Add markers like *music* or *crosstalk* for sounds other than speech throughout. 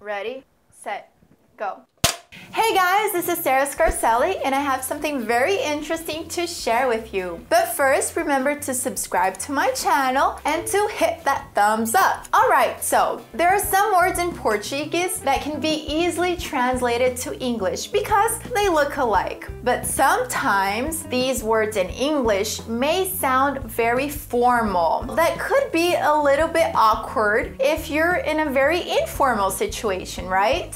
Ready, set, go. Hey guys, this is Sarah Scarcelli and I have something very interesting to share with you. But first, remember to subscribe to my channel and to hit that thumbs up. Alright, so there are some words in Portuguese that can be easily translated to English because they look alike. But sometimes these words in English may sound very formal. That could be a little bit awkward if you're in a very informal situation, right?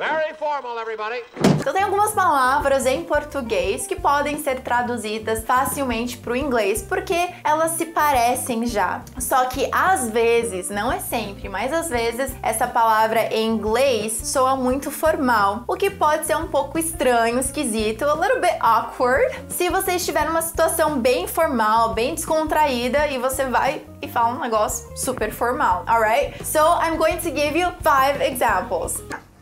Very formal, everybody. Então tem algumas palavras em português que podem ser traduzidas facilmente para o inglês porque elas se parecem já. Só que às vezes, não é sempre, mas às vezes essa palavra em inglês soa muito formal, o que pode ser um pouco estranho, esquisito, a little bit awkward. Se você estiver numa situação bem formal, bem descontraída e você vai e fala um negócio super formal, alright? So I'm going to give you five examples.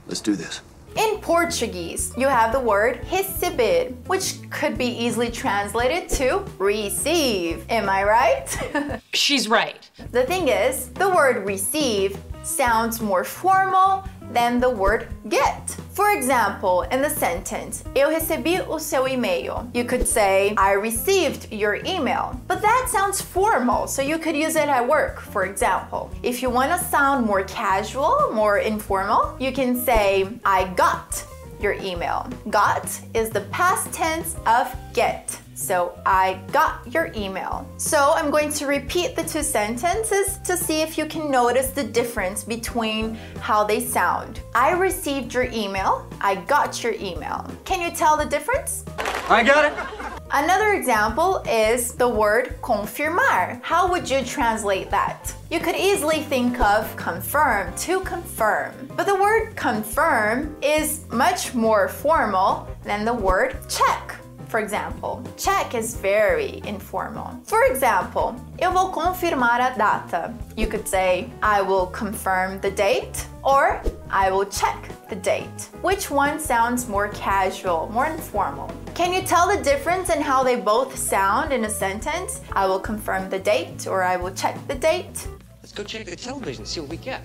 Let's do this. In Portuguese, you have the word receber, which could be easily translated to receive. Am I right? *laughs* She's right. the thing is, the word receive sounds more formal than the word get. For example, in the sentence, Eu recebi o seu e-mail. You could say, I received your email. But that sounds formal, so you could use it at work, for example. If you want to sound more casual, more informal, you can say, I got your email. Got is the past tense of get. So I got your email. So I'm going to repeat the two sentences to see if you can notice the difference between how they sound. I received your email. I got your email. Can you tell the difference? I got it. Another example is the word confirmar. How would you translate that? You could easily think of confirm, to confirm. But the word confirm is much more formal than the word check. For example, check is very informal. For example, eu vou confirmar a data. You could say, I will confirm the date, or I will check the date. Which one sounds more casual, more informal? Can you tell the difference in how they both sound in a sentence? I will confirm the date, or I will check the date. Let's go check the television, see what we get.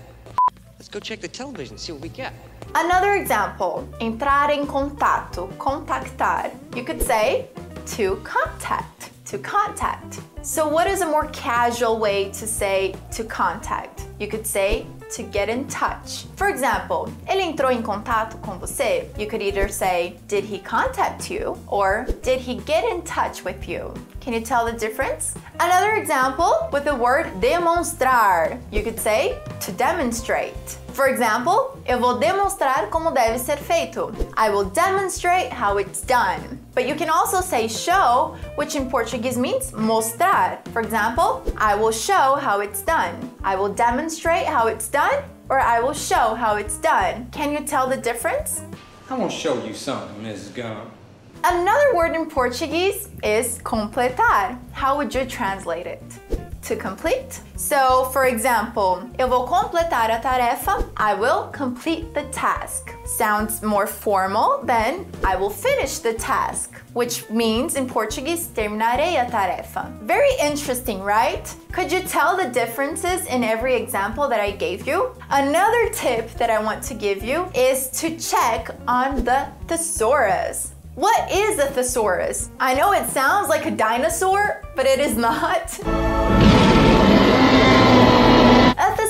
Let's go check the television, see what we get. Another example, entrar em contato, contactar. You could say to contact, to contact. So what is a more casual way to say to contact? You could say to get in touch. For example, ele entrou em contato com você? You could either say, did he contact you? Or did he get in touch with you? Can you tell the difference? Another example with the word demonstrar. You could say to demonstrate. For example, eu vou demonstrar como deve ser feito. I will demonstrate how it's done. But you can also say show, which in Portuguese means mostrar. For example, I will show how it's done. I will demonstrate how it's done, or I will show how it's done. Can you tell the difference? I'm gonna show you something, Mrs. Gump. Another word in Portuguese is completar. How would you translate it? To complete? So, for example, eu vou completar a tarefa. I will complete the task. Sounds more formal than I will finish the task, which means in Portuguese, terminarei a tarefa. Very interesting, right? Could you tell the differences in every example that I gave you? Another tip that I want to give you is to check on the thesaurus. What is a thesaurus? I know it sounds like a dinosaur, but it is not. *laughs*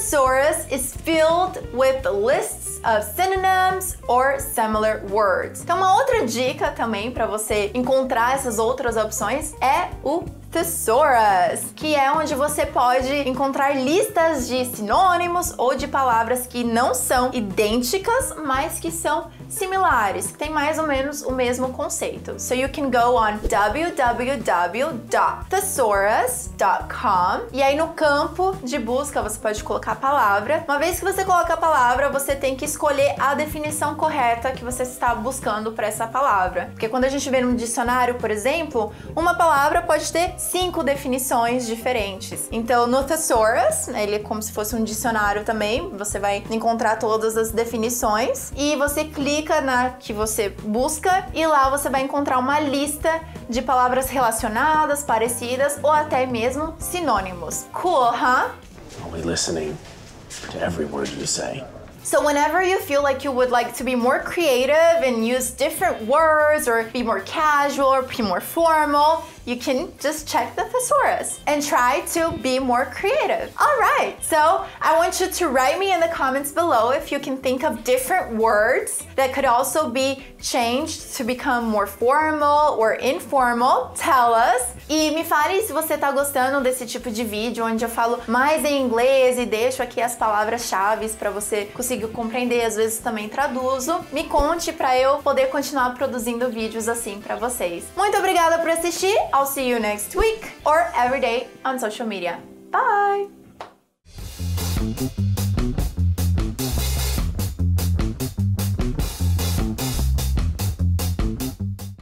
Thesaurus is filled with lists of synonyms or similar words. Então, uma outra dica também para você encontrar essas outras opções é o Thesaurus, que é onde você pode encontrar listas de sinônimos ou de palavras que não são idênticas, mas que são similares, que tem mais ou menos o mesmo conceito. So you can go on www.thesaurus.com e aí no campo de busca você pode colocar a palavra. Uma vez que você coloca a palavra, você tem que escolher a definição correta que você está buscando para essa palavra. Porque quando a gente vê num dicionário, por exemplo, uma palavra pode ter cinco definições diferentes. Então, no Thesaurus, ele é como se fosse um dicionário também, você vai encontrar todas as definições e você clica na que você busca e lá você vai encontrar uma lista de palavras relacionadas, parecidas ou até mesmo sinônimos. Cool, huh? Be listening to every word you say. So whenever you feel like you would like to be more creative and use different words or be more casual or be more formal, you can just check the thesaurus and try to be more creative. All right, so I want you to write me in the comments below if you can think of different words that could also be changed to become more formal or informal. Tell us. E me fale se você tá gostando desse tipo de vídeo onde eu falo mais em inglês e deixo aqui as palavras-chave para você conseguir compreender, às vezes também traduzo. Me conte para eu poder continuar produzindo vídeos assim para vocês. Muito obrigada por assistir. I'll see you next week or every day on social media. Bye!